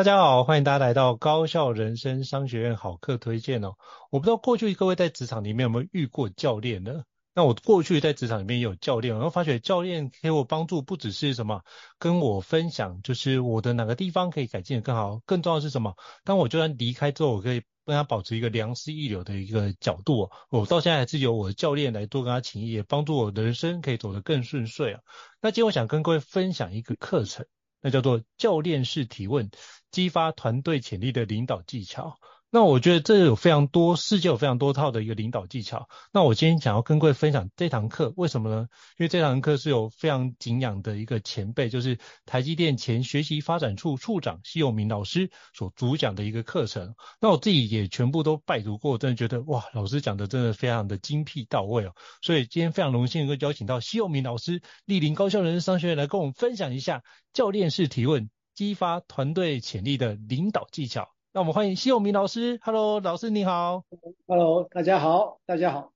大家好，欢迎大家来到高效人生商学院好课推荐哦。我不知道过去各位在职场里面有没有遇过教练呢？那我过去在职场里面也有教练，然后发觉教练给我帮助不只是什么跟我分享，就是我的哪个地方可以改进的更好，更重要的是什么？当我就算离开之后，我可以跟他保持一个良师益友的一个角度哦。我到现在还是由我的教练来多跟他请益，也帮助我的人生可以走得更顺遂啊。那今天我想跟各位分享一个课程，那叫做教练式提问。激发团队潜力的领导技巧。那我觉得这有非常多，世界有非常多套的一个领导技巧。那我今天想要跟各位分享这堂课，为什么呢？因为这堂课是有非常敬仰的一个前辈，就是台积电前学习发展处处长西永明老师所主讲的一个课程。那我自己也全部都拜读过，真的觉得哇，老师讲的真的非常的精辟到位哦。所以今天非常荣幸能够邀请到西永明老师莅临高效人生商学院来跟我们分享一下教练式提问。激发团队潜力的领导技巧。那我们欢迎西永明老师。Hello，老师你好。Hello，大家好，大家好。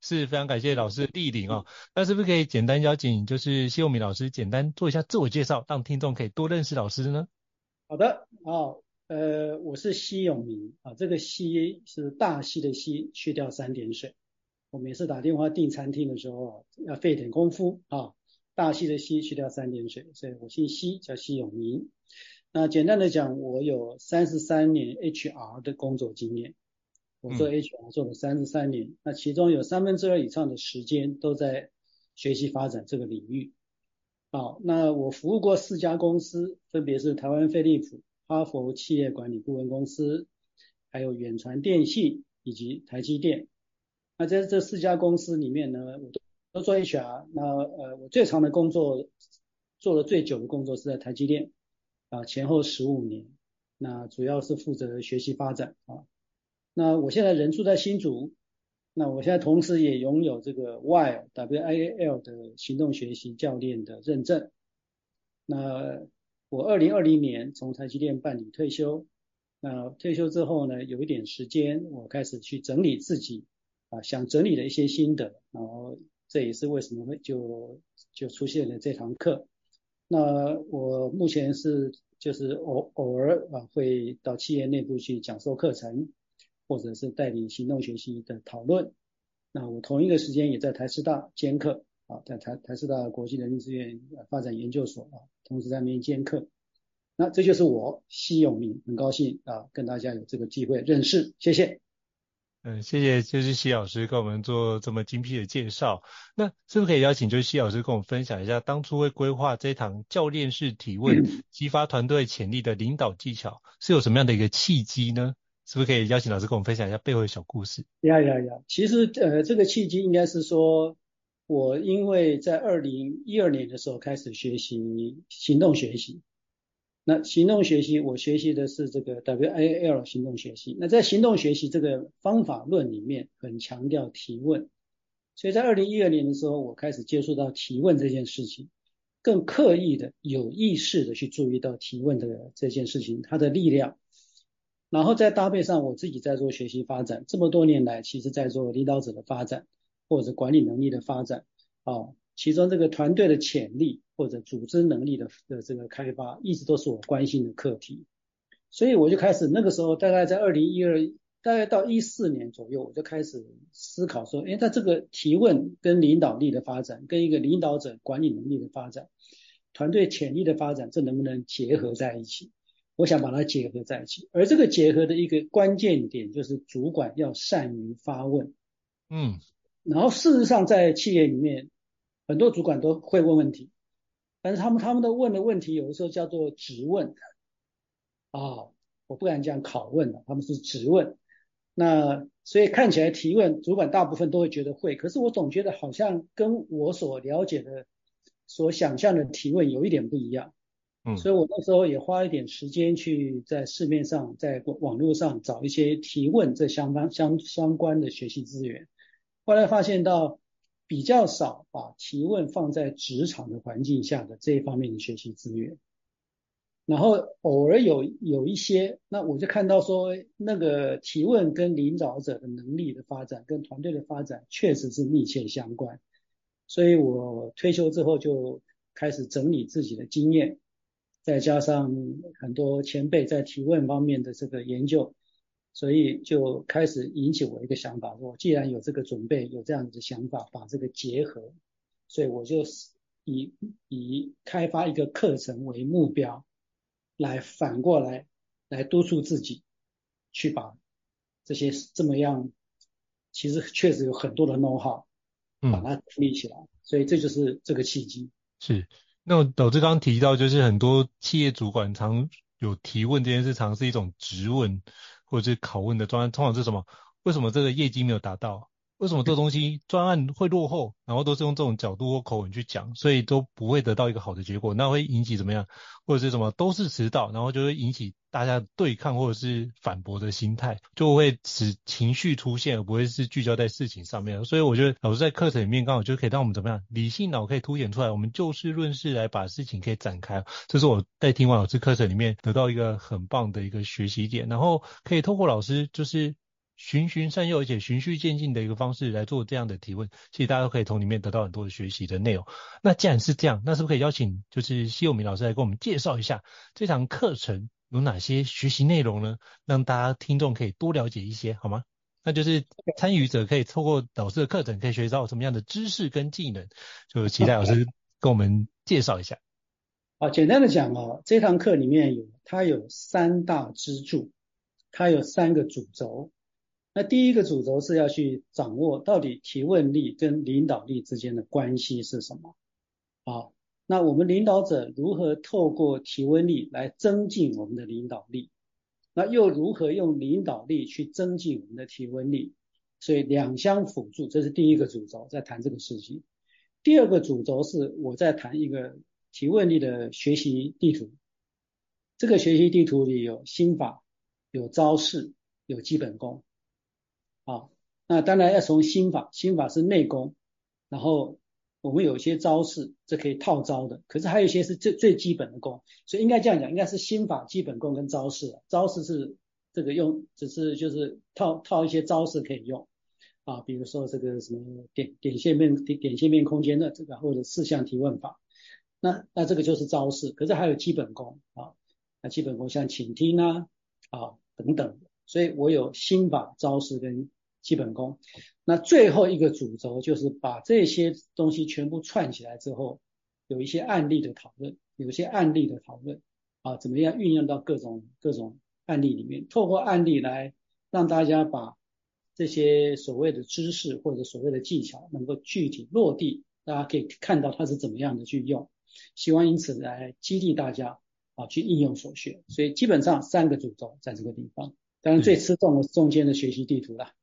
是非常感谢老师莅临哦。那是不是可以简单邀请，就是西永明老师简单做一下自我介绍，让听众可以多认识老师呢？好的，好，呃，我是西永明啊，这个西是大溪的溪，去掉三点水。我每次打电话订餐厅的时候要费点功夫啊。大溪的溪去掉三点水，所以我姓西，叫西永明。那简单的讲，我有三十三年 HR 的工作经验，我做 HR 做了三十三年，嗯，那其中有三分之二以上的时间都在学习发展这个领域。好，那我服务过四家公司，分别是台湾飞利浦、哈佛企业管理顾问公司，还有远传电信以及台积电。那在这四家公司里面呢，我都做 HR，那呃，我最长的工作，做了最久的工作是在台积电，啊，前后十五年，那主要是负责学习发展啊。那我现在人住在新竹，那我现在同时也拥有这个 WIAL 的行动学习教练的认证。那我二零二零年从台积电办理退休，那退休之后呢，有一点时间，我开始去整理自己啊，想整理的一些心得，然后。这也是为什么会就就出现了这堂课。那我目前是就是偶偶尔啊会到企业内部去讲授课程，或者是带领行动学习的讨论。那我同一个时间也在台师大兼课啊，在台台师大国际人力资源发展研究所啊，同时在那边兼课。那这就是我西永明，很高兴啊跟大家有这个机会认识，谢谢。嗯，谢谢，就是西老师跟我们做这么精辟的介绍。那是不是可以邀请就是西老师跟我们分享一下，当初会规划这堂教练式提问，激发团队潜力的领导技巧，是有什么样的一个契机呢？是不是可以邀请老师跟我们分享一下背后的小故事？呀呀呀，其实呃，这个契机应该是说，我因为在二零一二年的时候开始学习行动学习。那行动学习，我学习的是这个 WIL 行动学习。那在行动学习这个方法论里面，很强调提问，所以在二零一二年的时候，我开始接触到提问这件事情，更刻意的、有意识的去注意到提问的这件事情，它的力量。然后再搭配上我自己在做学习发展，这么多年来，其实在做领导者的发展或者管理能力的发展，啊，其中这个团队的潜力或者组织能力的的这个开发，一直都是我关心的课题。所以我就开始那个时候，大概在二零一二，大概到一四年左右，我就开始思考说，哎，他这个提问跟领导力的发展，跟一个领导者管理能力的发展，团队潜力的发展，这能不能结合在一起？我想把它结合在一起，而这个结合的一个关键点就是主管要善于发问，嗯，然后事实上在企业里面，很多主管都会问问题，但是他们他们的问的问题有的时候叫做质问，啊，我不敢讲拷问了，他们是质问，那所以看起来提问主管大部分都会觉得会，可是我总觉得好像跟我所了解的、所想象的提问有一点不一样。嗯，所以我那时候也花一点时间去在市面上，在网络上找一些提问这相关相相关的学习资源。后来发现到比较少把提问放在职场的环境下的这一方面的学习资源。然后偶尔有有一些，那我就看到说那个提问跟领导者的能力的发展，跟团队的发展确实是密切相关。所以我退休之后就开始整理自己的经验。再加上很多前辈在提问方面的这个研究，所以就开始引起我一个想法，我既然有这个准备，有这样子的想法，把这个结合，所以我就以以开发一个课程为目标，来反过来来督促自己，去把这些这么样，其实确实有很多的 know how，把它立起来，嗯，所以这就是这个契机。是。那导致刚刚提到，就是很多企业主管常有提问这件事，常是一种质问或者是拷问的状态。通常是什么？为什么这个业绩没有达到？为什么这东西专案会落后？然后都是用这种角度或口吻去讲，所以都不会得到一个好的结果。那会引起怎么样？或者是什么？都是迟到，然后就会引起大家对抗或者是反驳的心态，就会使情绪出现，而不会是聚焦在事情上面。所以我觉得老师在课程里面刚好就可以让我们怎么样？理性脑可以凸显出来，我们就事论事来把事情可以展开。这是我在听完老师课程里面得到一个很棒的一个学习点，然后可以透过老师就是。循循善诱，而且循序渐进的一个方式来做这样的提问，其实大家都可以从里面得到很多的学习的内容。那既然是这样，那是不是可以邀请就是西友明老师来跟我们介绍一下这堂课程有哪些学习内容呢？让大家听众可以多了解一些，好吗？那就是参与者可以透过老师的课程可以学到什么样的知识跟技能？就期待老师跟我们介绍一下。好，简单的讲哦，这堂课里面有它有三大支柱，它有三个主轴。那第一个主轴是要去掌握到底提问力跟领导力之间的关系是什么？好，那我们领导者如何透过提问力来增进我们的领导力？那又如何用领导力去增进我们的提问力？所以两相辅助，这是第一个主轴，在谈这个事情。第二个主轴是我在谈一个提问力的学习地图。这个学习地图里有心法，有招式，有基本功。啊，那当然要从心法，心法是内功，然后我们有些招式，这可以套招的，可是还有一些是最最基本的功，所以应该这样讲，应该是心法、基本功跟招式。招式是这个用，只是就是套套一些招式可以用啊，比如说这个什么点点线面点点线面空间的这个，或者四项提问法，那那这个就是招式，可是还有基本功啊，那基本功像倾听啊啊等等。所以我有心法、招式跟基本功。那最后一个主轴就是把这些东西全部串起来之后，有一些案例的讨论，有一些案例的讨论啊，怎么样运用到各种各种案例里面，透过案例来让大家把这些所谓的知识或者所谓的技巧能够具体落地，大家可以看到它是怎么样的去用，希望因此来激励大家啊去应用所学。所以基本上三个主轴在这个地方。当然最吃重的是中间的学习地图啦，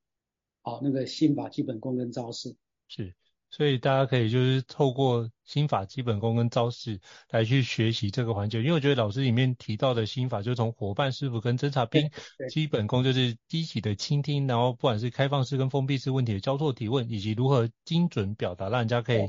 好，那个心法、基本功跟招式。是，所以大家可以就是透过心法基本功跟招式来去学习这个环节，因为我觉得老师里面提到的心法，就从伙伴师傅跟侦察兵基本功，就是积极的倾听，然后不管是开放式跟封闭式问题的交错提问，以及如何精准表达，让人家可以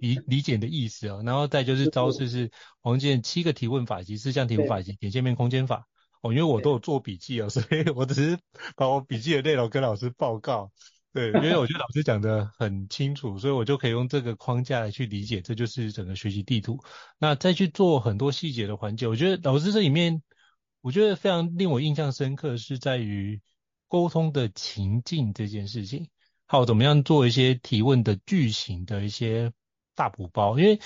理理解的意思啊。然后再就是招式是黄建七个提问法以及四项提问法以及点线面空间法哦，因为我都有做笔记啊，所以我只是把我笔记的内容跟老师报告。对，因为我觉得老师讲的很清楚，所以我就可以用这个框架来去理解，这就是整个学习地图。那再去做很多细节的环节，我觉得老师这里面，我觉得非常令我印象深刻，是在于沟通的情境这件事情，还有怎么样做一些提问的句型的一些大补包。因为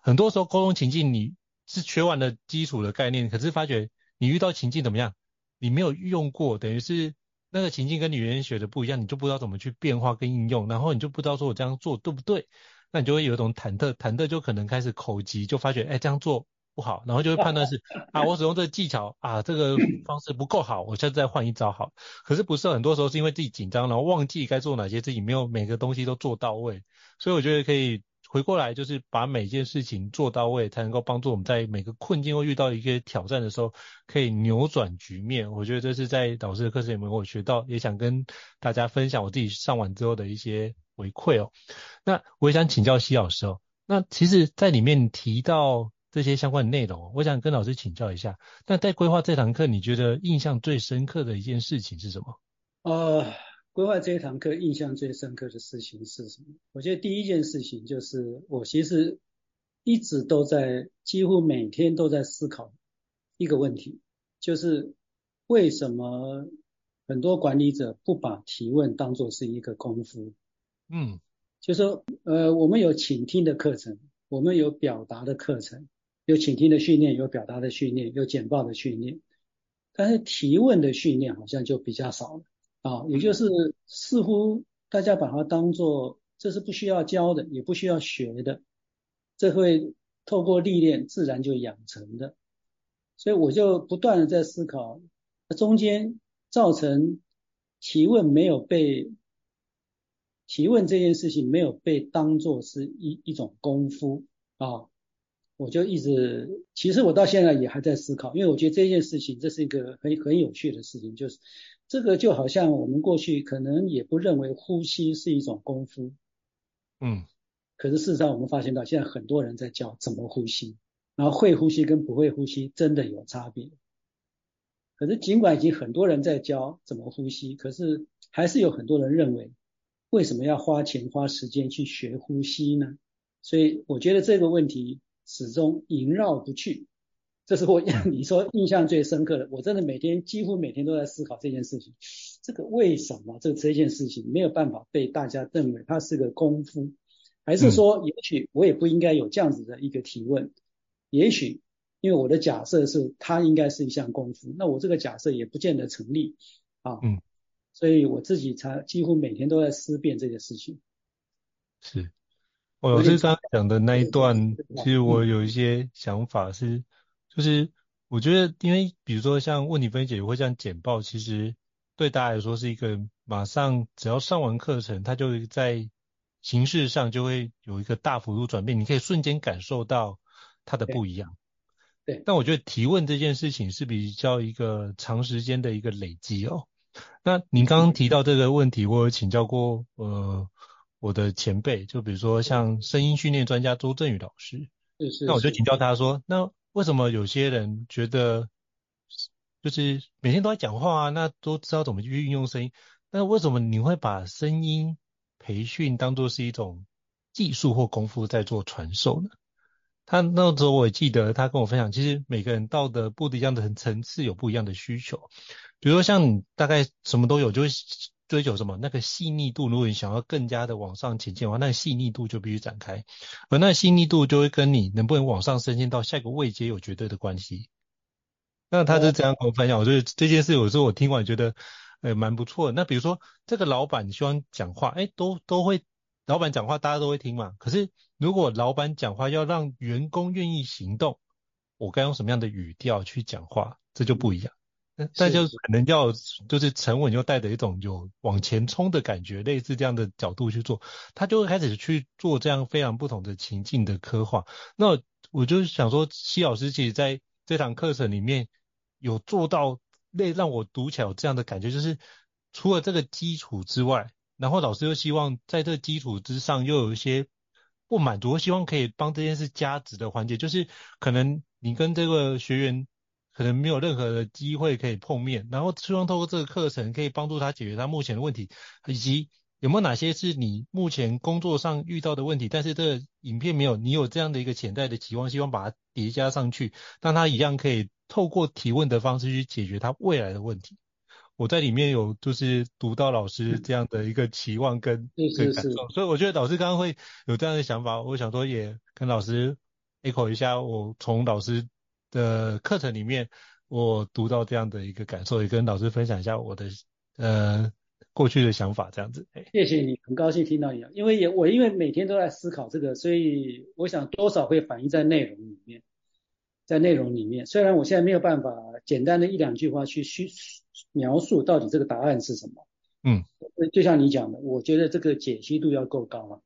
很多时候沟通情境你是学完了基础的概念，可是发觉你遇到情境怎么样，你没有用过，等于是。那个情境跟你原先学的不一样，你就不知道怎么去变化跟应用，然后你就不知道说我这样做对不对，那你就会有一种忐忑，忐忑就可能开始口急，就发觉哎这样做不好，然后就会判断是啊我使用这个技巧啊这个方式不够好，我下次再换一招好。可是不是很多时候是因为自己紧张，然后忘记该做哪些，自己没有每个东西都做到位，所以我觉得可以。回过来就是把每件事情做到位，才能够帮助我们在每个困境或遇到一个挑战的时候，可以扭转局面。我觉得这是在导师的课程里面我学到，也想跟大家分享我自己上完之后的一些回馈哦。那我也想请教西老师哦。那其实，在里面提到这些相关的内容，我想跟老师请教一下。那在规划这堂课，你觉得印象最深刻的一件事情是什么？呃。规划这一堂课，印象最深刻的事情是什么？我觉得第一件事情就是，我其实一直都在，几乎每天都在思考一个问题，就是为什么很多管理者不把提问当做是一个功夫？嗯，就是说，呃，我们有倾听的课程，我们有表达的课程，有倾听的训练，有表达的训练，有简报的训练，但是提问的训练好像就比较少了。啊，也就是似乎大家把它当做这是不需要教的，也不需要学的，这会透过历练自然就养成的。所以我就不断的在思考，中间造成提问没有被提问这件事情没有被当做是一一种功夫啊，我就一直其实我到现在也还在思考，因为我觉得这件事情这是一个很很有趣的事情，就是。这个就好像我们过去可能也不认为呼吸是一种功夫，嗯，可是事实上我们发现到现在很多人在教怎么呼吸，然后会呼吸跟不会呼吸真的有差别。可是尽管已经很多人在教怎么呼吸，可是还是有很多人认为，为什么要花钱花时间去学呼吸呢？所以我觉得这个问题始终萦绕不去。这是我 你说印象最深刻的，我真的每天几乎每天都在思考这件事情。这个为什么这这件事情没有办法被大家认为它是个功夫，还是说也许我也不应该有这样子的一个提问？也许因为我的假设是它应该是一项功夫，那我这个假设也不见得成立啊。嗯，所以我自己才几乎每天都在思辨这件事情。是，我老师刚刚讲的那一段，其实我有一些想法是。就是我觉得，因为比如说像问题分析也会像简报，其实对大家来说是一个马上只要上完课程，它就会在形式上就会有一个大幅度转变，你可以瞬间感受到它的不一样。对。对。但我觉得提问这件事情是比较一个长时间的一个累积哦。那您刚刚提到这个问题，我有请教过呃我的前辈，就比如说像声音训练专家周振宇老师。是是。那我就请教他说，那为什么有些人觉得就是每天都在讲话啊，那都知道怎么去运用声音，那为什么你会把声音培训当作是一种技术或功夫在做传授呢？他那时候我也记得他跟我分享，其实每个人到的不一样的层次有不一样的需求，比如说像你大概什么都有，就会追求什么那个细腻度，如果你想要更加的往上前进的话，那个细腻度就必须展开，而那细腻度就会跟你能不能往上升迁到下一个位阶有绝对的关系。那他就这样跟我分享，我觉得这件事有时候我听完觉得，呃，蛮不错的。那比如说这个老板希望讲话，哎，都都会，老板讲话大家都会听嘛。可是如果老板讲话要让员工愿意行动，我该用什么样的语调去讲话，这就不一样。但就可能要就是沉稳又带着一种有往前冲的感觉，类似这样的角度去做，他就会开始去做这样非常不同的情境的刻画。那我就想说，西老师其实在这堂课程里面有做到类让我读起来有这样的感觉，就是除了这个基础之外，然后老师又希望在这基础之上又有一些不满足，希望可以帮这件事加值的环节，就是可能你跟这个学员。可能没有任何的机会可以碰面，然后希望透过这个课程可以帮助他解决他目前的问题，以及有没有哪些是你目前工作上遇到的问题，但是这个影片没有，你有这样的一个潜在的期望，希望把它叠加上去，让他一样可以透过提问的方式去解决他未来的问题。我在里面有就是读到老师这样的一个期望跟跟感受，所以我觉得老师刚刚会有这样的想法，我想说也跟老师 echo 一下，我从老师。的课程里面，我读到这样的一个感受，也跟老师分享一下我的呃过去的想法，这样子。谢谢你，很高兴听到你，因为也我因为每天都在思考这个，所以我想多少会反映在内容里面，在内容里面。虽然我现在没有办法简单的一两句话去叙描述到底这个答案是什么，嗯，就像你讲的，我觉得这个解析度要够高啊，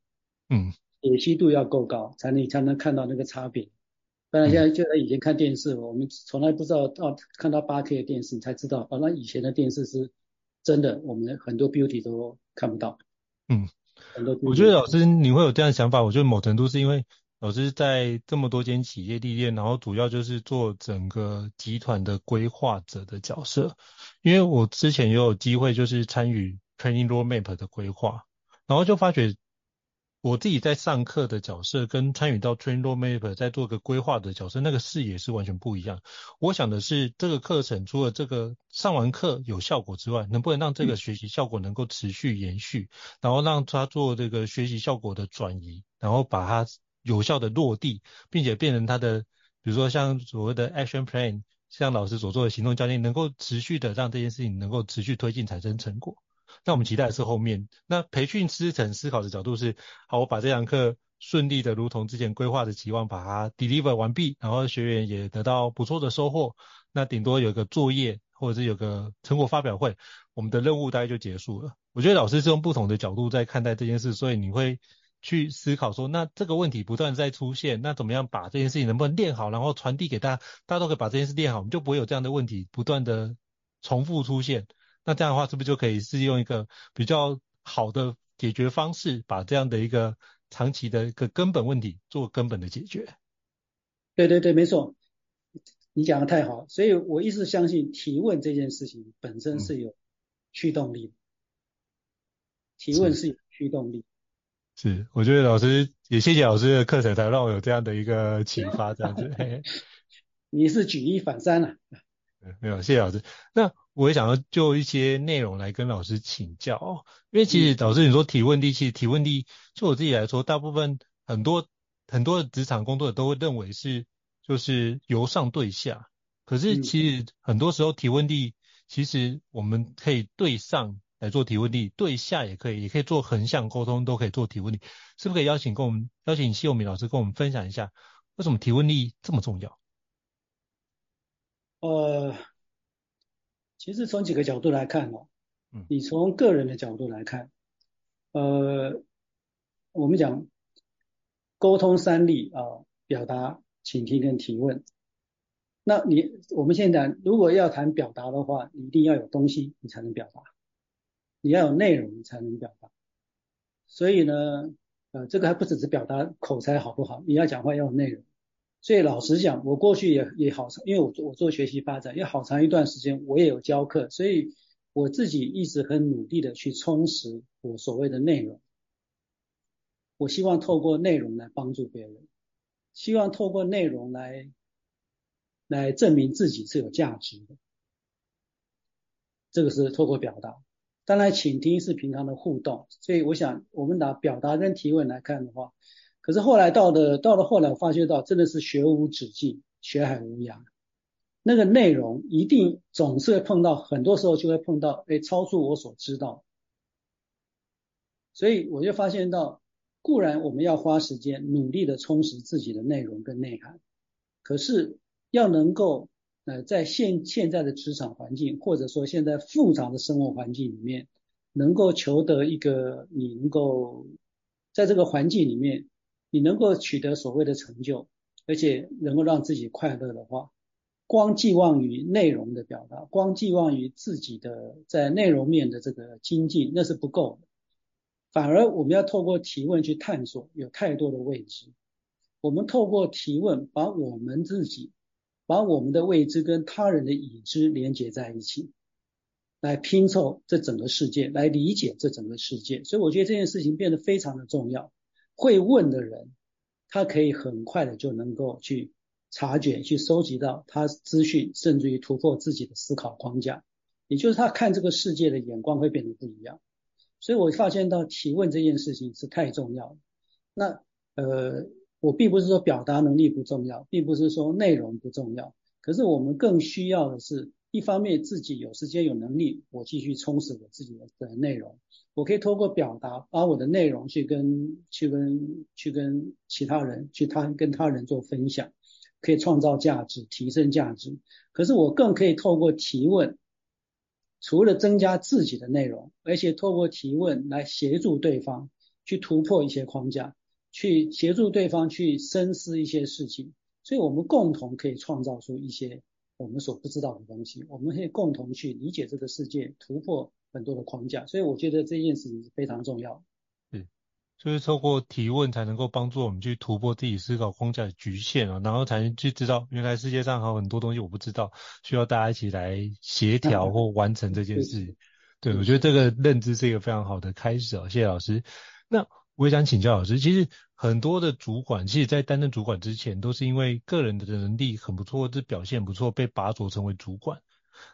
嗯，解析度要够高，才能才能看到那个差别。当然，现在就在以前看电视，我们从来不知道到看到八 K 的电视，你才知道哦，那以前的电视是真的，我们很多 beauty 都看不到。嗯，很多。我觉得老师你会有这样的想法，我觉得某程度是因为老师在这么多间企业历练，然后主要就是做整个集团的规划者的角色。因为我之前也有机会就是参与 training roadmap 的规划，然后就发觉。我自己在上课的角色跟参与到 Training Roadmap 在做个规划的角色，那个视野是完全不一样。我想的是，这个课程除了这个上完课有效果之外，能不能让这个学习效果能够持续延续，然后让他做这个学习效果的转移，然后把它有效的落地，并且变成他的，比如说像所谓的 Action Plan，像老师所做的行动教练，能够持续的让这件事情能够持续推进，产生成果。那我们期待的是后面，那培训师层思考的角度是，好，我把这堂课顺利的如同之前规划的期望，把它 deliver 完毕，然后学员也得到不错的收获，那顶多有个作业或者是有个成果发表会，我们的任务大概就结束了。我觉得老师是用不同的角度在看待这件事，所以你会去思考说，那这个问题不断在出现，那怎么样把这件事情能不能练好，然后传递给大家，大家都可以把这件事练好，我们就不会有这样的问题不断的重复出现。那这样的话，是不是就可以是用一个比较好的解决方式，把这样的一个长期的一个根本问题做根本的解决？对对对，没错，你讲的太好，所以我一直相信提问这件事情本身是有驱动力，嗯、提问是有驱动力。是，我觉得老师也谢谢老师的课程，才让我有这样的一个启发，这样子。你是举一反三了、啊。没有，谢谢老师。那我也想要就一些内容来跟老师请教哦，因为其实老师你说提问力，其实提问力就我自己来说，大部分很多很多的职场工作者都会认为是就是由上对下，可是其实很多时候提问力，其实我们可以对上来做提问力，对下也可以，也可以做横向沟通，都可以做提问力，是不是可以邀请跟我们邀请谢友明老师跟我们分享一下，为什么提问力这么重要？呃，其实从几个角度来看哦，嗯你从个人的角度来看，呃，我们讲沟通三力啊，表达、倾听跟提问。那你我们现在如果要谈表达的话，你一定要有东西，你才能表达；你要有内容，你才能表达。所以呢，呃，这个还不只是表达口才好不好，你要讲话要有内容。所以老实讲，我过去也也好长，因为我做我做学习发展，也好长一段时间，我也有教课，所以我自己一直很努力的去充实我所谓的内容。我希望透过内容来帮助别人，希望透过内容来来证明自己是有价值的。这个是透过表达，当然倾听是平常的互动。所以我想，我们拿表达跟提问来看的话。可是后来到的到了后来，我发觉到真的是学无止境，学海无涯。那个内容一定总是会碰到，很多时候就会碰到，哎，超出我所知道。所以我就发现到，固然我们要花时间努力的充实自己的内容跟内涵，可是要能够呃，在现现在的职场环境，或者说现在复杂的生活环境里面，能够求得一个你能够在这个环境里面，你能够取得所谓的成就，而且能够让自己快乐的话，光寄望于内容的表达，光寄望于自己的在内容面的这个精进，那是不够的。反而我们要透过提问去探索，有太多的未知。我们透过提问，把我们自己。把我们的未知跟他人的已知连接在一起，来拼凑这整个世界，来理解这整个世界。所以我觉得这件事情变得非常的重要。会问的人，他可以很快的就能够去察觉、去收集到他资讯，甚至于突破自己的思考框架。也就是他看这个世界的眼光会变得不一样。所以我发现到提问这件事情是太重要了。那呃。我并不是说表达能力不重要，并不是说内容不重要，可是我们更需要的是，一方面自己有时间有能力，我继续充实我自己的内容，我可以透过表达，把我的内容去跟去跟去跟其他人去他跟他人做分享，可以创造价值，提升价值。可是我更可以透过提问，除了增加自己的内容，而且透过提问来协助对方去突破一些框架。去协助对方去深思一些事情，所以我们共同可以创造出一些我们所不知道的东西，我们可以共同去理解这个世界，突破很多的框架。所以我觉得这件事情是非常重要。嗯，就是透过提问才能够帮助我们去突破自己思考框架的局限啊，然后才能去知道原来世界上还有很多东西我不知道，需要大家一起来协调或 完成这件事。对，我觉得这个认知是一个非常好的开始啊，谢谢老师。那我也想请教老师，其实很多的主管，其实在担任主管之前，都是因为个人的能力很不错，或者表现不错，被拔擢成为主管。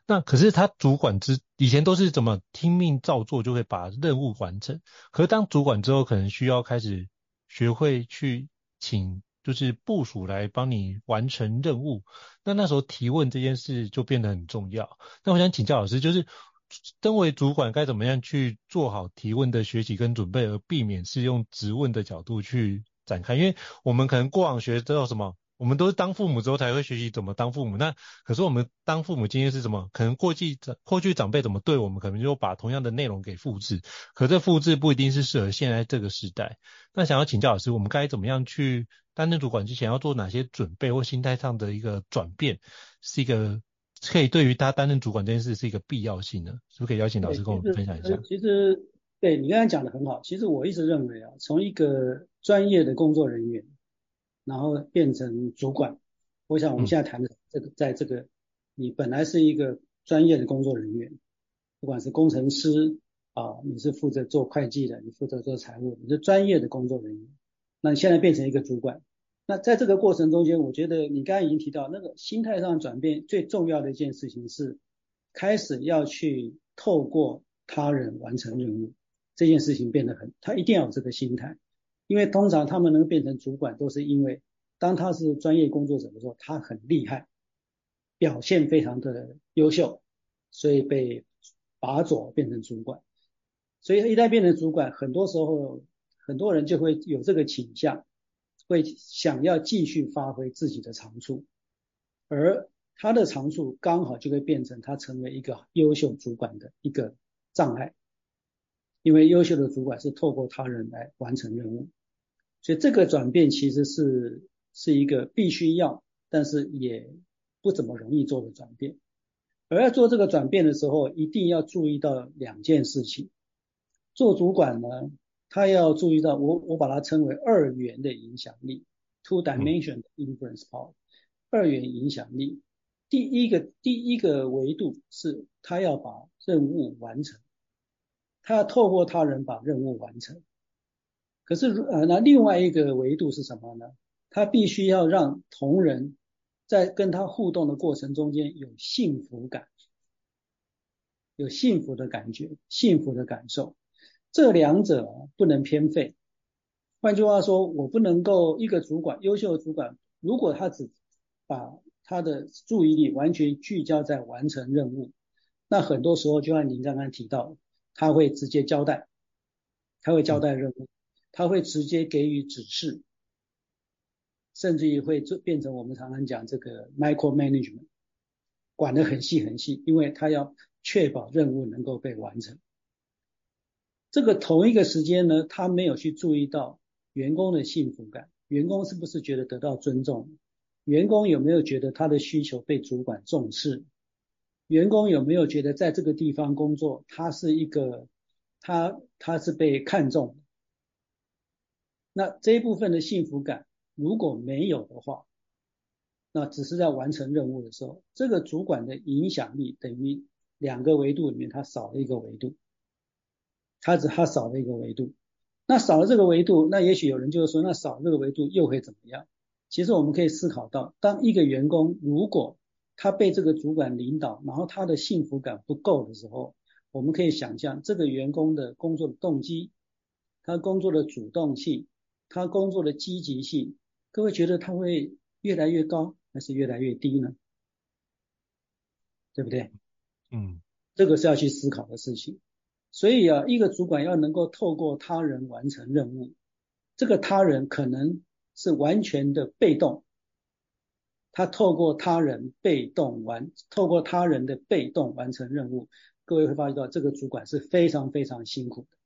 那可是他主管之以前都是怎么听命照做，就会把任务完成。可是当主管之后，可能需要开始学会去请，就是部署来帮你完成任务。那那时候提问这件事就变得很重要。那我想请教老师，就是。身为主管，该怎么样去做好提问的学习跟准备，而避免是用质问的角度去展开？因为我们可能过往学知道什么，我们都是当父母之后才会学习怎么当父母。那可是我们当父母经验是什么？可能过去长过去长辈怎么对我们，可能就把同样的内容给复制。可这复制不一定是适合现在这个时代。那想要请教老师，我们该怎么样去担任主管之前要做哪些准备或心态上的一个转变，是一个？可以对于他担任主管这件事是一个必要性的，是不是可以邀请老师跟我们分享一下？其实，对你刚才讲的很好。其实我一直认为啊，从一个专业的工作人员，然后变成主管，我想我们现在谈的这个，在这个你本来是一个专业的工作人员，不管是工程师啊，你是负责做会计的，你负责做财务，你是专业的工作人员，那你现在变成一个主管。那在这个过程中间，我觉得你刚才已经提到那个心态上转变最重要的一件事情是，开始要去透过他人完成任务，这件事情变得很，他一定要有这个心态，因为通常他们能变成主管，都是因为当他是专业工作者的时候，他很厉害，表现非常的优秀，所以被拔擢变成主管，所以一旦变成主管，很多时候很多人就会有这个倾向。会想要继续发挥自己的长处，而他的长处刚好就会变成他成为一个优秀主管的一个障碍，因为优秀的主管是透过他人来完成任务，所以这个转变其实是是一个必须要，但是也不怎么容易做的转变。而要做这个转变的时候，一定要注意到两件事情。做主管呢，他要注意到，我我把它称为二元的影响力，two dimension influence power，二元影响力。第一个第一个维度是他要把任务完成，他要透过他人把任务完成。可是呃，那另外一个维度是什么呢？他必须要让同仁在跟他互动的过程中间有幸福感，有幸福的感觉，幸福的感受。这两者不能偏废。换句话说，我不能够一个主管，优秀的主管，如果他只把他的注意力完全聚焦在完成任务，那很多时候就像您刚刚提到，他会直接交代，他会交代任务，他会直接给予指示，甚至于会变成我们常常讲这个 micro management，管得很细很细，因为他要确保任务能够被完成。这个同一个时间呢，他没有去注意到员工的幸福感，员工是不是觉得得到尊重？员工有没有觉得他的需求被主管重视？员工有没有觉得在这个地方工作，他是一个他他是被看重？那这一部分的幸福感如果没有的话，那只是在完成任务的时候，这个主管的影响力等于两个维度里面他少了一个维度，他只他少了一个维度。那少了这个维度，那也许有人就是说，那少了这个维度又会怎么样？其实我们可以思考到，当一个员工如果他被这个主管领导，然后他的幸福感不够的时候，我们可以想象这个员工的工作的动机，他工作的主动性，他工作的积极性，各位觉得他会越来越高还是越来越低呢？对不对？嗯，这个是要去思考的事情。所以啊，一个主管要能够透过他人完成任务，这个他人可能。是完全的被动，他透过他人被动完，透过他人的被动完成任务。各位会发觉到这个主管是非常非常辛苦的。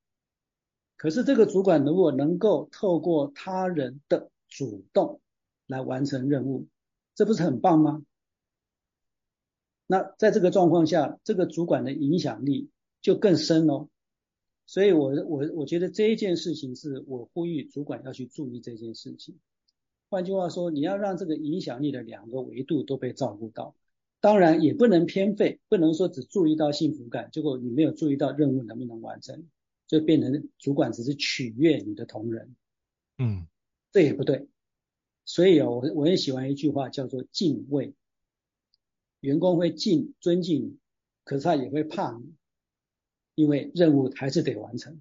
可是这个主管如果能够透过他人的主动来完成任务，这不是很棒吗？那在这个状况下，这个主管的影响力就更深哦。所以我，我我我觉得这一件事情是我呼吁主管要去注意这件事情。换句话说，你要让这个影响力的两个维度都被照顾到，当然也不能偏废，不能说只注意到幸福感，结果你没有注意到任务能不能完成，就变成主管只是取悦你的同仁。嗯，这也不对。所以啊，我我很喜欢一句话叫做敬畏。员工会敬尊敬你，可是他也会怕你。因为任务还是得完成，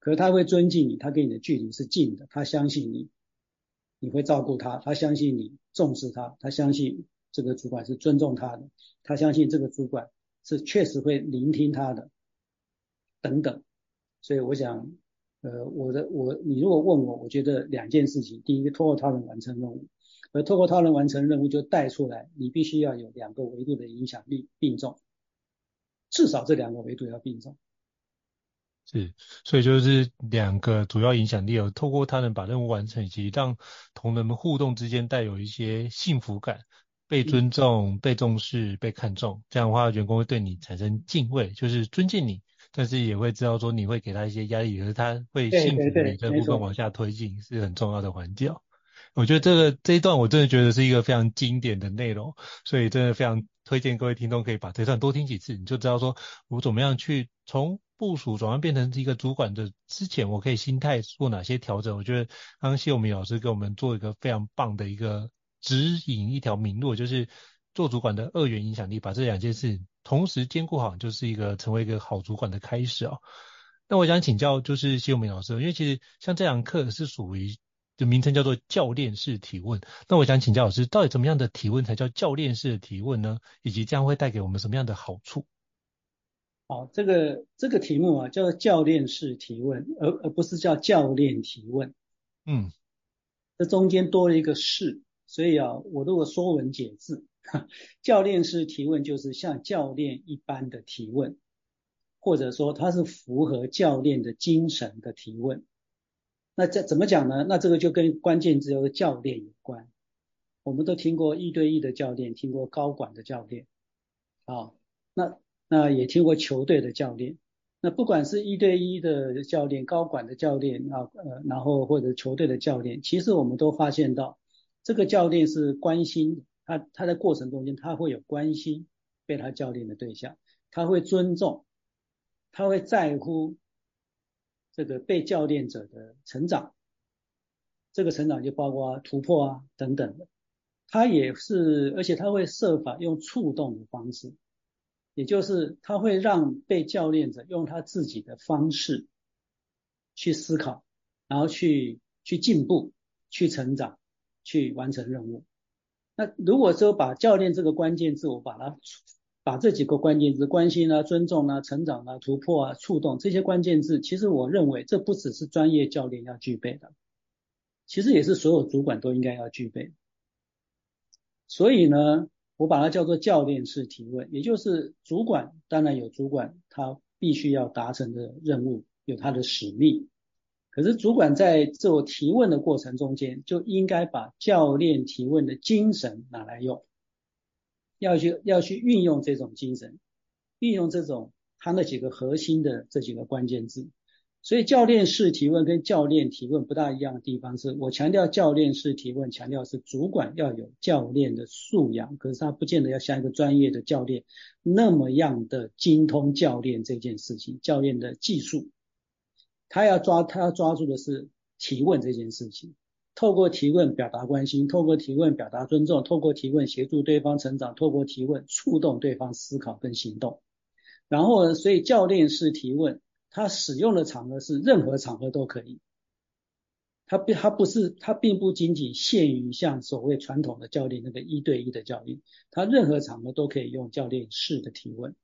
可是他会尊敬你，他跟你的距离是近的，他相信你，你会照顾他，他相信你重视他，他相信这个主管是尊重他的，他相信这个主管是确实会聆听他的，等等。所以我想，呃，我的我，你如果问我，我觉得两件事情，第一个，透过他人完成任务，而透过他人完成任务就带出来，你必须要有两个维度的影响力并重。至少这两个维度要并重，是，所以就是两个主要影响力，有透过他人把任务完成，以及让同仁们互动之间带有一些幸福感，被尊重、被重视、被看重，这样的话，员工会对你产生敬畏，就是尊敬你，但是也会知道说你会给他一些压力，可是他会幸福你这部分往下推进，是很重要的环节。我觉得这个这一段我真的觉得是一个非常经典的内容，所以真的非常推荐各位听众可以把这段多听几次，你就知道说我怎么样去从部署转换变成一个主管的之前，我可以心态做哪些调整。我觉得刚刚谢永明老师给我们做一个非常棒的一个指引，一条明路，就是做主管的二元影响力，把这两件事同时兼顾好，就是一个成为一个好主管的开始啊。那我想请教就是谢永明老师，因为其实像这堂课是属于。就名称叫做教练式提问。那我想请教老师，到底怎么样的提问才叫教练式的提问呢？以及这样会带给我们什么样的好处？好，这个这个题目啊，叫做教练式提问，而而不是叫教练提问。嗯，这中间多了一个是，所以啊，我如果说文解字，教练式提问就是像教练一般的提问，或者说它是符合教练的精神的提问。那这怎么讲呢？那这个就跟关键字有个教练有关。我们都听过一对一的教练，听过高管的教练，啊，那那也听过球队的教练。那不管是一对一的教练、高管的教练啊，呃，然后或者球队的教练，其实我们都发现到，这个教练是关心他，他在过程中间他会有关心被他教练的对象，他会尊重，他会在乎。这个被教练者的成长，这个成长就包括突破啊等等的，他也是，而且他会设法用触动的方式，也就是他会让被教练者用他自己的方式去思考，然后去去进步、去成长、去完成任务。那如果说把教练这个关键字，我把它。把这几个关键字，关心啊、尊重啊、成长啊、突破啊、触动这些关键字，其实我认为这不只是专业教练要具备的，其实也是所有主管都应该要具备。所以呢，我把它叫做教练式提问，也就是主管当然有主管他必须要达成的任务，有他的使命。可是主管在自我提问的过程中间，就应该把教练提问的精神拿来用，要去要去运用这种精神，运用这种他那几个核心的这几个关键字。所以教练式提问跟教练提问不大一样的地方是，我强调教练式提问，强调是主管要有教练的素养，可是他不见得要像一个专业的教练那么样的精通教练这件事情，教练的技术，他要抓他要抓住的是提问这件事情，透过提问表达关心，透过提问表达尊重，透过提问协助对方成长，透过提问触动对方思考跟行动，然后呢，所以教练式提问。他使用的场合是任何场合都可以，他并他不是他并不仅仅限于像所谓传统的教练那个一对一的教练，他任何场合都可以用教练式的提问。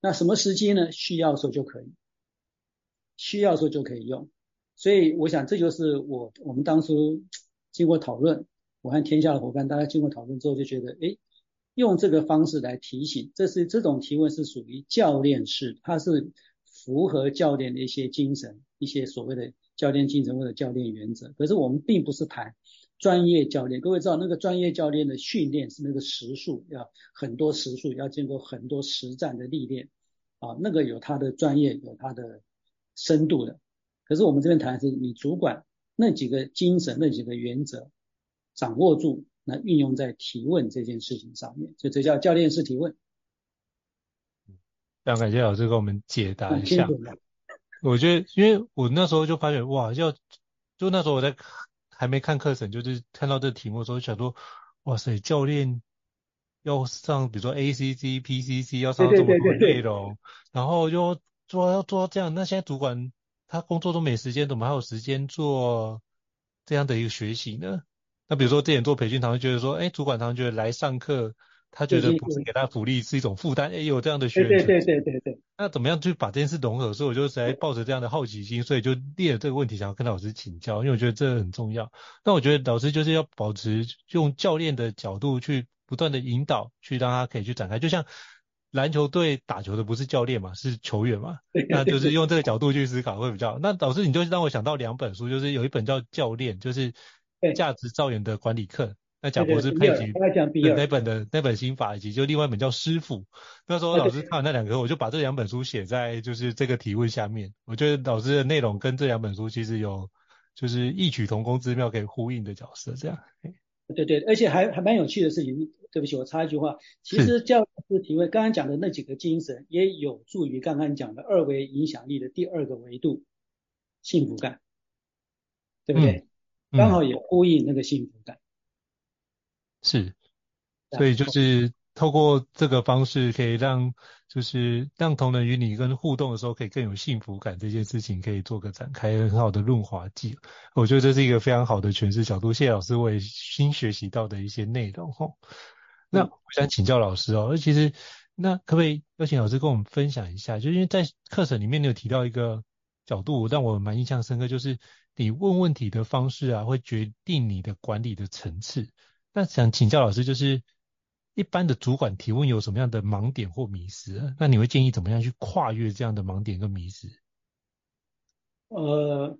那什么时机呢？需要的时候就可以，需要的时候就可以用。所以我想这就是我我们当初经过讨论，我和天下的伙伴大家经过讨论之后就觉得，诶，用这个方式来提醒，这是这种提问是属于教练式，它是。符合教练的一些精神，一些所谓的教练精神或者教练原则。可是我们并不是谈专业教练，各位知道那个专业教练的训练是那个时数，要很多时数，要经过很多实战的历练啊，那个有他的专业，有他的深度的。可是我们这边谈的是你主管那几个精神，那几个原则掌握住，那运用在提问这件事情上面，所以这叫教练式提问。非常感谢老师给我们解答一下。我觉得，因为我那时候就发觉，哇，要就那时候我在还没看课程，就是看到这个题目的时候，想说，哇塞，教练要上，比如说 ACC、PCC 要上这么多内容，然后又做要做到这样，那现在主管他工作都没时间，怎么还有时间做这样的一个学习呢？那比如说这点做培训，他会觉得说，哎，主管他们觉得来上课。他觉得不是给他福利，是一种负担。哎，有这样的学员，对对对对对。那怎么样去把这件事融合？所以我就在抱着这样的好奇心，所以就列了这个问题，想要跟老师请教，因为我觉得这很重要。那我觉得老师就是要保持用教练的角度去不断的引导，去让他可以去展开。就像篮球队打球的不是教练嘛，是球员嘛，那就是用这个角度去思考会比较好。那老师你就让我想到两本书，就是有一本叫《教练》，就是价值造园的管理课。那贾博士佩奇那本的那本心法，以及就另外一本叫《师傅》。那时候老师看完那两个，我就把这两本书写在就是这个提问下面。我觉得老师的内容跟这两本书其实有就是异曲同工之妙，可以呼应的角色。这样。对对，而且还还蛮有趣的事情。对不起，我插一句话。其实教练式提问刚刚讲的那几个精神，也有助于刚刚讲的二维影响力的第二个维度——幸福感，对不对？刚好也呼应那个幸福感。是，所以就是透过这个方式，可以让就是让同仁与你跟互动的时候，可以更有幸福感。这件事情可以做个展开，很好的润滑剂。我觉得这是一个非常好的诠释角度。谢谢老师，我也新学习到的一些内容吼。那我想请教老师哦，那其实那可不可以邀请老师跟我们分享一下？就因为在课程里面你有提到一个角度，让我蛮印象深刻，就是你问问题的方式啊，会决定你的管理的层次。那想请教老师，就是一般的主管提问有什么样的盲点或迷思？那你会建议怎么样去跨越这样的盲点跟迷失？呃，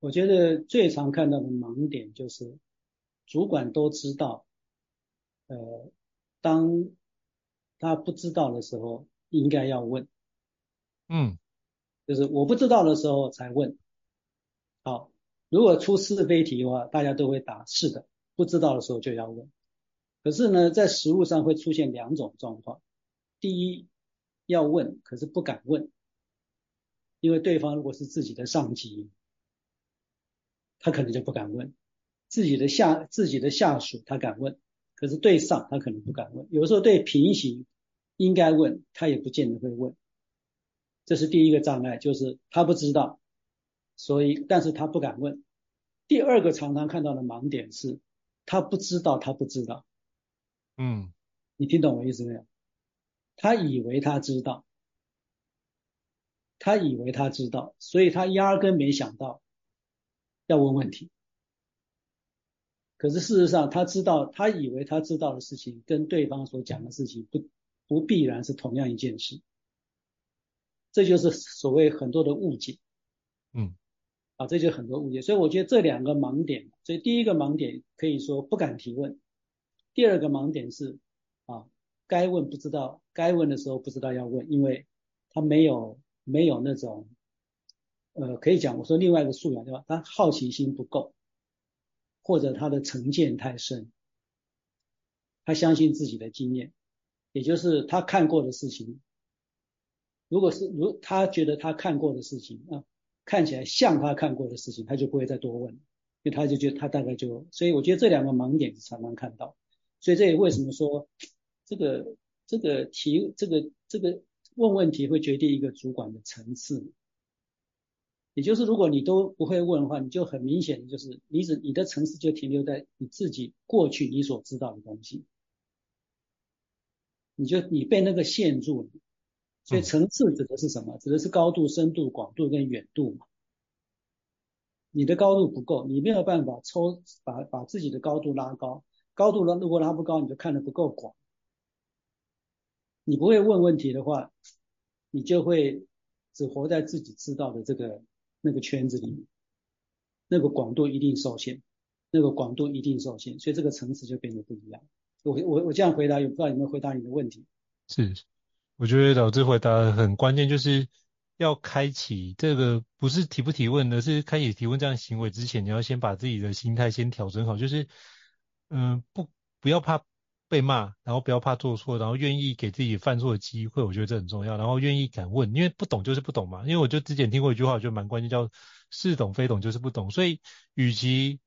我觉得最常看到的盲点就是主管都知道，呃，当他不知道的时候应该要问，嗯，就是我不知道的时候才问。好，如果出是非题的话，大家都会答是的。不知道的时候就要问，可是呢，在实务上会出现两种状况。第一，要问，可是不敢问，因为对方如果是自己的上级，他可能就不敢问；自己的下自己的下属他敢问，可是对上他可能不敢问。有时候对平行应该问，他也不见得会问。这是第一个障碍，就是他不知道，所以但是他不敢问。第二个常常看到的盲点是。他不知道，他不知道。嗯，你听懂我意思没有？他以为他知道，他以为他知道，所以他压根没想到要问问题。可是事实上他知道，他以为他知道的事情跟对方所讲的事情不不必然是同样一件事，这就是所谓很多的误解。嗯，啊，这就很多误解。所以我觉得这两个盲点，所以第一个盲点可以说不敢提问，第二个盲点是啊，该问不知道，该问的时候不知道要问，因为他没有没有那种。呃，可以讲，我说另外一个素养对吧？他好奇心不够，或者他的成见太深，他相信自己的经验，也就是他看过的事情，如果是如他觉得他看过的事情啊，看起来像他看过的事情，他就不会再多问，因为他就觉得他大概就，所以我觉得这两个盲点是常常看到，所以这也为什么说这个这个提这个这个问问题会决定一个主管的层次。也就是，如果你都不会问的话，你就很明显的就是，你只你的层次就停留在你自己过去你所知道的东西，你就你被那个限住了。所以层次指的是什么？指的是高度、深度、广度跟远度嘛。你的高度不够，你没有办法抽把把自己的高度拉高，高度拉如果拉不高，你就看得不够广。你不会问问题的话，你就会只活在自己知道的这个。那个圈子里，那个广度一定受限，那个广度一定受限，所以这个层次就变得不一样。我我我这样回答，也不知道有没有回答你的问题。是，我觉得老师回答很关键，就是要开启这个不是提不提问，的是开启提问这样行为之前，你要先把自己的心态先调整好，就是嗯、不不要怕。被骂，然后不要怕做错，然后愿意给自己犯错的机会，我觉得这很重要。然后愿意敢问，因为不懂就是不懂嘛。因为我就之前听过一句话，我觉得蛮关键，叫似懂非懂就是不懂。所以，与其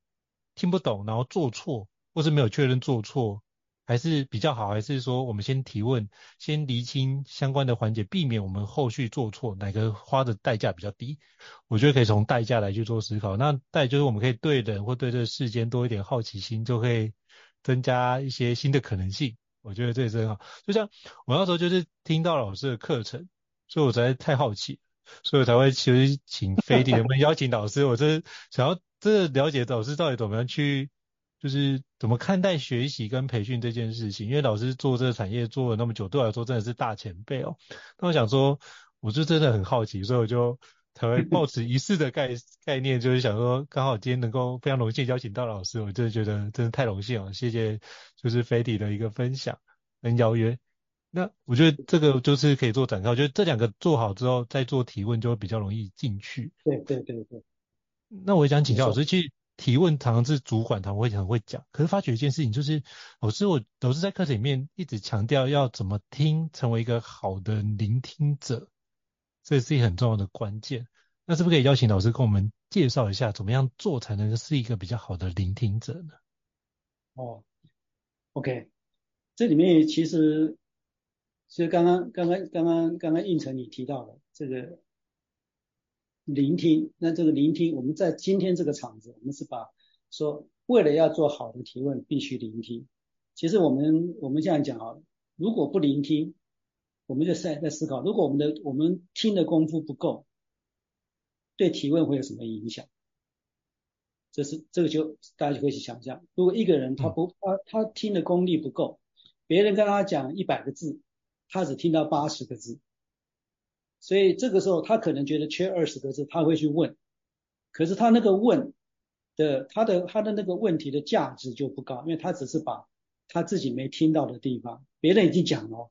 听不懂，然后做错，或是没有确认做错，还是比较好，还是说我们先提问，先厘清相关的环节，避免我们后续做错，哪个花的代价比较低？我觉得可以从代价来去做思考。那代就是我们可以对人或对这个世间多一点好奇心，就可以。增加一些新的可能性，我觉得这也是很好。就像我那时候就是听到老师的课程，所以我实在太好奇，所以我才会其实请飞迪能不能邀请老师，我真想要真的了解老师到底怎么样去，就是怎么看待学习跟培训这件事情。因为老师做这个产业做了那么久，对我来说真的是大前辈哦。那我想说，我就真的很好奇，所以我就。才会抱持一试的概概念，就是想说，刚好今天能够非常荣幸邀请到老师，我真的觉得真的太荣幸了，谢谢，就是飞迪的一个分享跟邀约。那我觉得这个就是可以做展开，我觉得这两个做好之后，再做提问就会比较容易进去。对对对对。那我也想请教老师，其实提问常常是主管他们会很会讲，可是发觉一件事情就是，老师我老师在课程里面一直强调要怎么听，成为一个好的聆听者。这是一个很重要的关键，那是不是可以邀请老师跟我们介绍一下，怎么样做才能是一个比较好的聆听者呢？哦，OK，这里面其实，其实刚刚刚刚刚刚刚刚应成你提到的这个聆听，那这个聆听，我们在今天这个场子，我们是把说为了要做好的提问，必须聆听。其实我们我们这样讲啊，如果不聆听。我们就在在思考，如果我们的我们听的功夫不够，对提问会有什么影响？这是这个就大家就可以去想象，如果一个人他不他他听的功力不够，别人跟他讲一百个字，他只听到八十个字，所以这个时候他可能觉得缺二十个字，他会去问，可是他那个问的他的他的那个问题的价值就不高，因为他只是把他自己没听到的地方，别人已经讲了。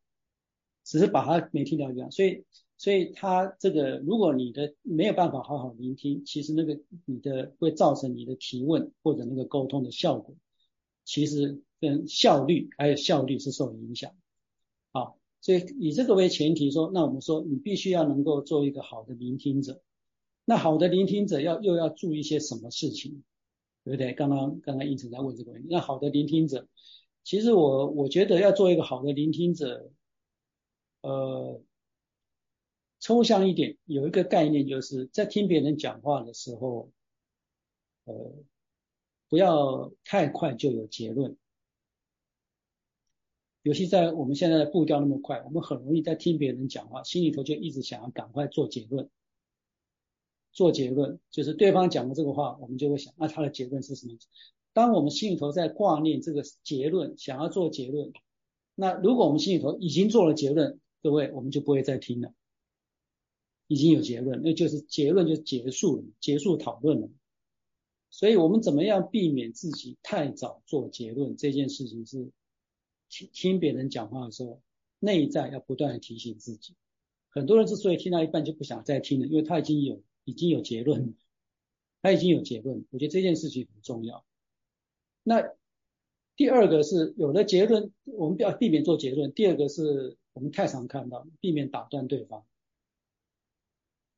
只是把他没听到一样，所以，所以他这个，如果你的没有办法好好聆听，其实那个你的会造成你的提问或者那个沟通的效果，其实跟效率还有效率是受影响。好，所以以这个为前提说，那我们说你必须要能够做一个好的聆听者。那好的聆听者要又要注意一些什么事情，对不对？刚刚刚刚应成在问这个问题。那好的聆听者，其实我我觉得要做一个好的聆听者。呃，抽象一点，有一个概念，就是在听别人讲话的时候，呃，不要太快就有结论。尤其在我们现在的步调那么快，我们很容易在听别人讲话，心里头就一直想要赶快做结论。做结论就是对方讲的这个话，我们就会想，那他的结论是什么？当我们心里头在挂念这个结论，想要做结论，那如果我们心里头已经做了结论，各位我们就不会再听了，已经有结论，那就是结论就结束了，结束讨论了。所以我们怎么样避免自己太早做结论？这件事情是听听别人讲话的时候，内在要不断的提醒自己。很多人之所以听到一半就不想再听了，因为他已经有已经有结论，他已经有结论。我觉得这件事情很重要。那第二个是有了结论，我们不要避免做结论。第二个是我们太常看到，避免打断对方，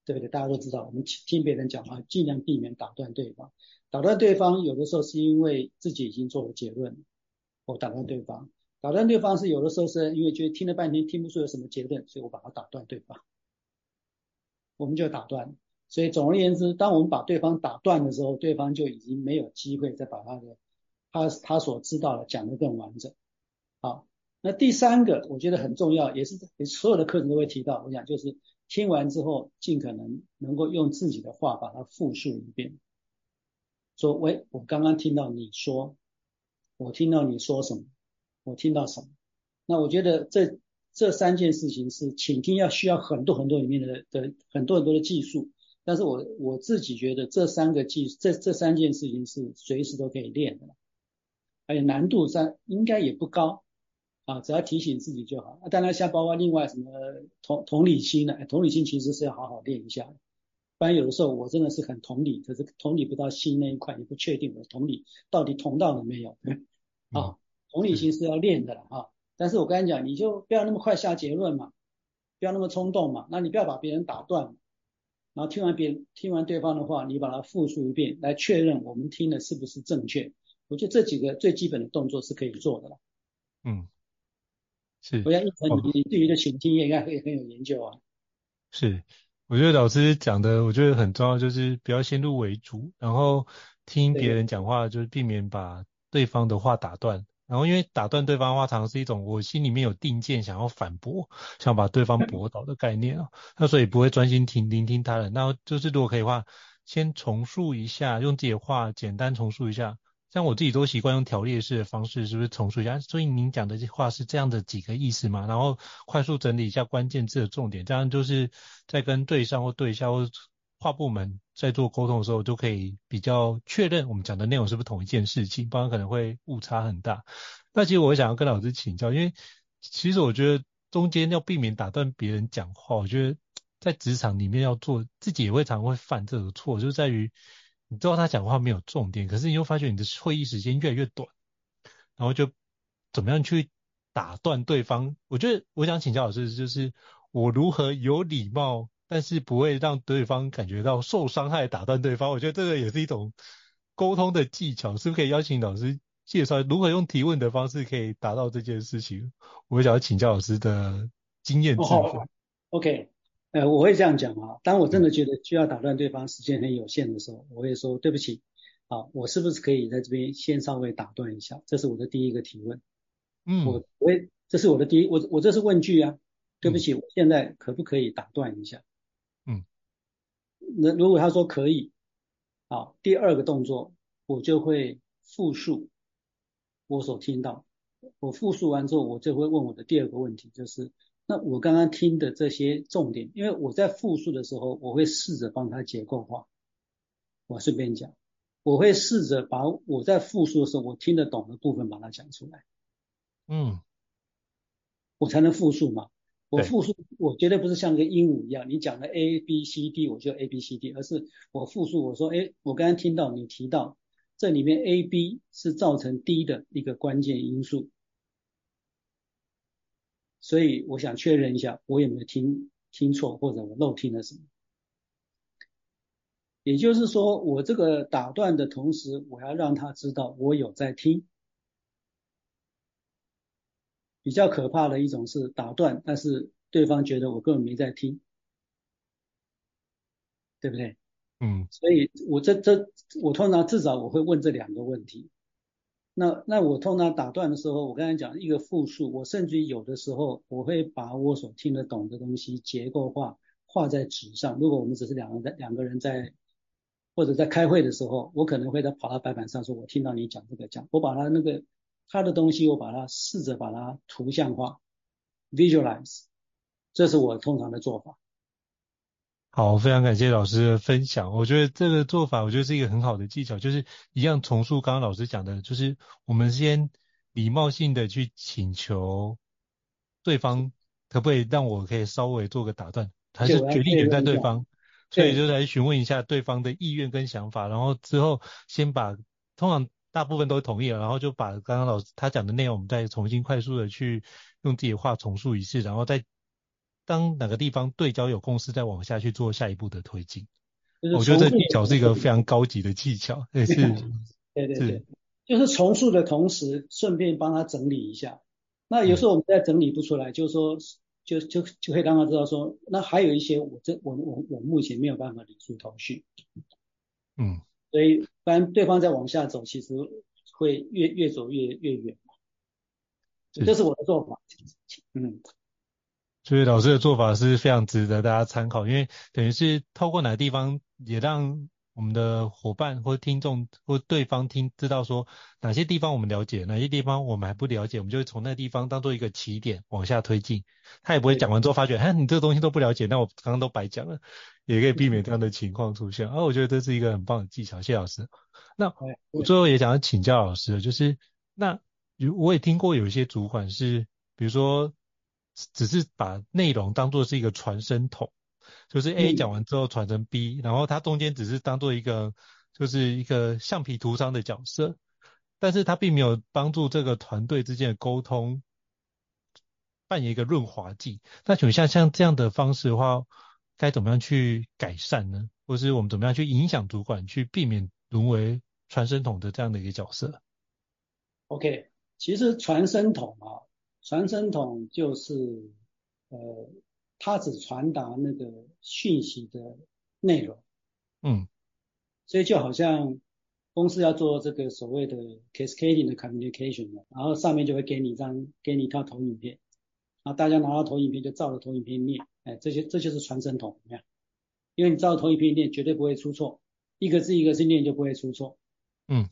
对不对？大家都知道，我们听别人讲话，尽量避免打断对方。打断对方有的时候是因为自己已经做了结论，我打断对方。打断对方是有的时候是因为觉得听了半天听不出有什么结论，所以我把它打断对方。我们就打断。所以总而言之，当我们把对方打断的时候，对方就已经没有机会再把他的。他他所知道的讲得更完整。好，那第三个我觉得很重要，也是所有的课程都会提到。我讲就是听完之后，尽可能能够用自己的话把它复述一遍。说，喂，我刚刚听到你说，我听到你说什么，我听到什么？那我觉得这这三件事情是倾听要需要很多很多里面的的很多很多的技术，但是我我自己觉得这三个技这这三件事情是随时都可以练的。而且难度上应该也不高啊，只要提醒自己就好。当然像包括另外什么同同理心呢？同理心其实是要好好练一下。不然有的时候我真的是很同理，可是同理不到心那一块，你不确定我同理到底同到了没有。啊，同理心是要练的了啊。但是我跟你讲，你就不要那么快下结论嘛，不要那么冲动嘛。那你不要把别人打断，然后听完别人听完对方的话，你把它复述一遍，来确认我们听的是不是正确。我觉得这几个最基本的动作是可以做的了。嗯，是。我想一成，你对于这倾听应该会很有研究啊。是，我觉得老师讲的，我觉得很重要，就是不要先入为主，然后听别人讲话，就是避免把对方的话打断。然后因为打断对方的话，常常是一种我心里面有定见，想要反驳，想把对方驳倒的概念啊。那所以不会专心听聆听他人。那就是如果可以的话，先重述一下，用自己的话简单重述一下。像我自己都习惯用条列式的方式，是不是重述一下？所以您讲的这话是这样的几个意思嘛？然后快速整理一下关键字的重点，这样就是在跟对上或对下或跨部门在做沟通的时候，就可以比较确认我们讲的内容是不是同一件事情，不然可能会误差很大。那其实我想要跟老师请教，因为其实我觉得中间要避免打断别人讲话，我觉得在职场里面要做，自己也会常会犯这个错，就在于。你知道他讲话没有重点，可是你又发觉你的会议时间越来越短，然后就怎么样去打断对方？我觉得我想请教老师，就是我如何有礼貌，但是不会让对方感觉到受伤害，打断对方。我觉得这个也是一种沟通的技巧，是不是可以邀请老师介绍如何用提问的方式可以达到这件事情？我想要请教老师的经验之谈。Oh, OK。呃，我会这样讲啊，当我真的觉得需要打断对方，时间很有限的时候，我会说对不起，啊，我是不是可以在这边先稍微打断一下？这是我的第一个提问。嗯，我我会，这是我的第一，我我这是问句啊，对不起，我现在可不可以打断一下？嗯，那如果他说可以，好，第二个动作我就会复述我所听到，我复述完之后，我就会问我的第二个问题，就是。那我刚刚听的这些重点，因为我在复述的时候，我会试着帮他结构化。我顺便讲，我会试着把我在复述的时候我听得懂的部分把它讲出来。嗯，我才能复述嘛。我复述，我绝对不是像个鹦鹉一样，你讲的 A B C D 我就 A B C D，而是我复述，我说，哎，我刚刚听到你提到这里面 A B 是造成 D 的一个关键因素。所以我想确认一下，我有没有听听错，或者我漏听了什么？也就是说，我这个打断的同时，我要让他知道我有在听。比较可怕的一种是打断，但是对方觉得我根本没在听，对不对？嗯。所以我这这我通常至少我会问这两个问题。那那我通常打断的时候，我刚才讲一个复述，我甚至于有的时候我会把我所听得懂的东西结构化画在纸上。如果我们只是两个两个人在或者在开会的时候，我可能会在跑到白板上说，我听到你讲这个讲，我把它那个他的东西，我把它试着把它图像化，visualize，这是我通常的做法。好，非常感谢老师的分享。我觉得这个做法，我觉得是一个很好的技巧，就是一样重述刚刚老师讲的，就是我们先礼貌性的去请求对方，可不可以让我可以稍微做个打断，还是决定权在对方，所以就来询问一下对方的意愿跟想法，然后之后先把通常大部分都同意了，然后就把刚刚老师他讲的内容，我们再重新快速的去用自己的话重述一次，然后再。当哪个地方对焦有共识，再往下去做下一步的推进。我觉得这技巧是一个非常高级的技巧，也是。对对对，就是重述的同时，顺便帮他整理一下。那有时候我们在整理不出来，嗯、就是说，就就就可以让他知道说，那还有一些我这我我我目前没有办法理出头绪。嗯。所以，不然对方再往下走，其实会越越走越越远。这是我的做法。嗯。所以老师的做法是非常值得大家参考，因为等于是透过哪个地方，也让我们的伙伴或听众或对方听知道说哪些地方我们了解，哪些地方我们还不了解，我们就会从那个地方当做一个起点往下推进。他也不会讲完之后发觉，哎，你这个东西都不了解，那我刚刚都白讲了，也可以避免这样的情况出现。啊，我觉得这是一个很棒的技巧，谢谢老师。那我最后也想要请教老师，就是那我也听过有一些主管是，比如说。只是把内容当做是一个传声筒，就是 A 讲完之后传成 B，、嗯、然后它中间只是当做一个就是一个橡皮图章的角色，但是它并没有帮助这个团队之间的沟通扮演一个润滑剂。那请问像像这样的方式的话，该怎么样去改善呢？或是我们怎么样去影响主管去避免沦为传声筒的这样的一个角色？OK，其实传声筒啊。传声筒就是，呃，它只传达那个讯息的内容，嗯，所以就好像公司要做这个所谓的 cascading 的 communication，然后上面就会给你一张，给你一套投影片，然后大家拿到投影片就照着投影片念，哎，这些这就是传声筒，怎么样？因为你照着投影片念，绝对不会出错，一个字一个字念就不会出错，嗯。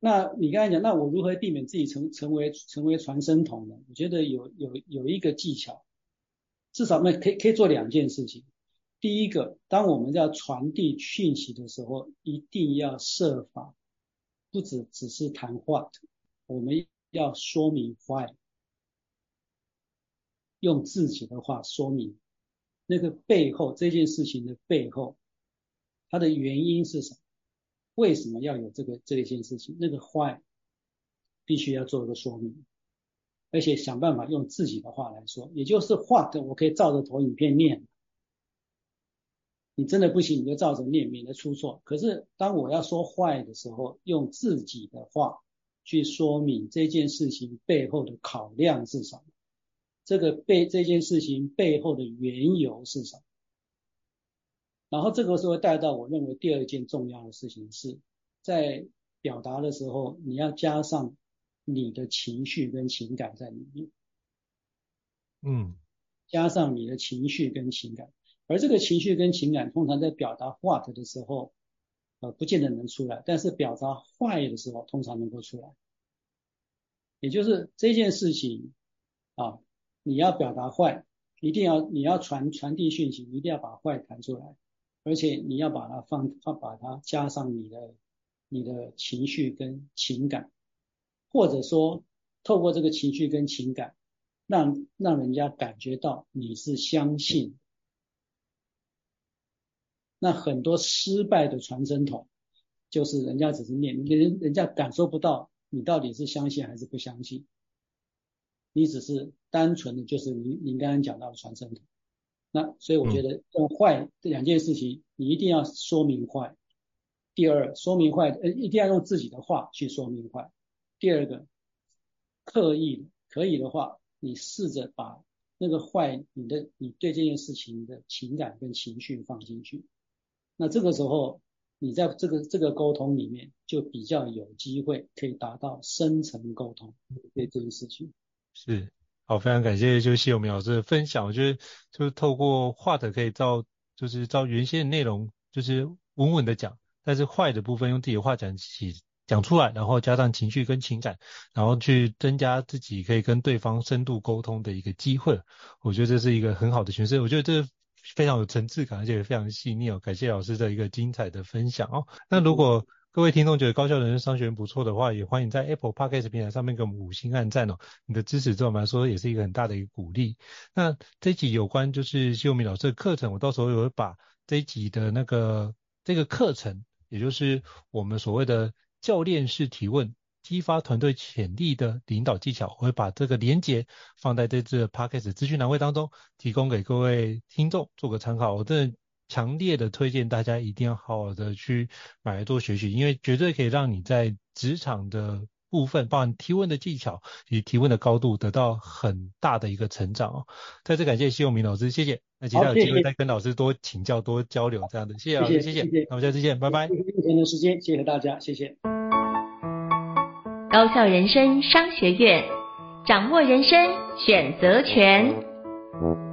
那你刚才讲，那我如何避免自己成成为成为传声筒呢？我觉得有有有一个技巧，至少那可以可以做两件事情。第一个，当我们要传递讯息的时候，一定要设法，不只只是谈话，我们要说明 why，用自己的话说明那个背后这件事情的背后，它的原因是什么？为什么要有这个这一件事情？那个坏必须要做一个说明，而且想办法用自己的话来说，也就是话的我可以照着投影片念。你真的不行，你就照着念，免得出错。可是当我要说坏的时候，用自己的话去说明这件事情背后的考量是什么，这个背这件事情背后的缘由是什么。然后这个时候带到我认为第二件重要的事情是，在表达的时候，你要加上你的情绪跟情感在里面。嗯，加上你的情绪跟情感，而这个情绪跟情感通常在表达 what 的时候，呃，不见得能出来，但是表达坏的时候通常能够出来。也就是这件事情啊，你要表达坏，一定要你要传传递讯息，一定要把坏弹出来。而且你要把它放放，把它加上你的你的情绪跟情感，或者说透过这个情绪跟情感，让让人家感觉到你是相信。那很多失败的传声筒，就是人家只是念，人人家感受不到你到底是相信还是不相信，你只是单纯的就是你你刚刚讲到的传声筒。那所以我觉得用坏这两件事情，你一定要说明坏。第二，说明坏，呃，一定要用自己的话去说明坏。第二个，刻意可以的话，你试着把那个坏，你的你对这件事情的情感跟情绪放进去。那这个时候，你在这个这个沟通里面就比较有机会可以达到深层沟通对这件事情。是。好，非常感谢就谢永明老师的分享。我觉得就是透过话的可以照，就是照原先的内容，就是稳稳的讲，但是坏的部分用自己的话讲起讲出来，然后加上情绪跟情感，然后去增加自己可以跟对方深度沟通的一个机会。我觉得这是一个很好的诠释，我觉得这非常有层次感，而且也非常细腻哦。感谢老师的一个精彩的分享哦。那如果各位听众觉得高校人生商学院不错的话，也欢迎在 Apple Podcast 平台上面给我们五星按赞哦。你的支持对我们来说也是一个很大的一个鼓励。那这一集有关就是希优米老师的课程，我到时候也会把这一集的那个这个课程，也就是我们所谓的。教练式提问，激发团队潜力的领导技巧，我会把这个连结放在这次的 Podcast 资讯栏位当中，提供给各位听众做个参考。我真的强烈的推荐大家一定要好好的去买来做学习，因为绝对可以让你在职场的部分，包含提问的技巧以及提问的高度，得到很大的一个成长哦。再次感谢谢永明老师，谢谢。那接下来有机会再跟老师多请教、多交流这样的，谢谢老师，谢谢。谢谢，那我们下次见，拜拜。谢谢今天的时间，谢谢大家，谢谢。高校人生商学院，掌握人生选择权。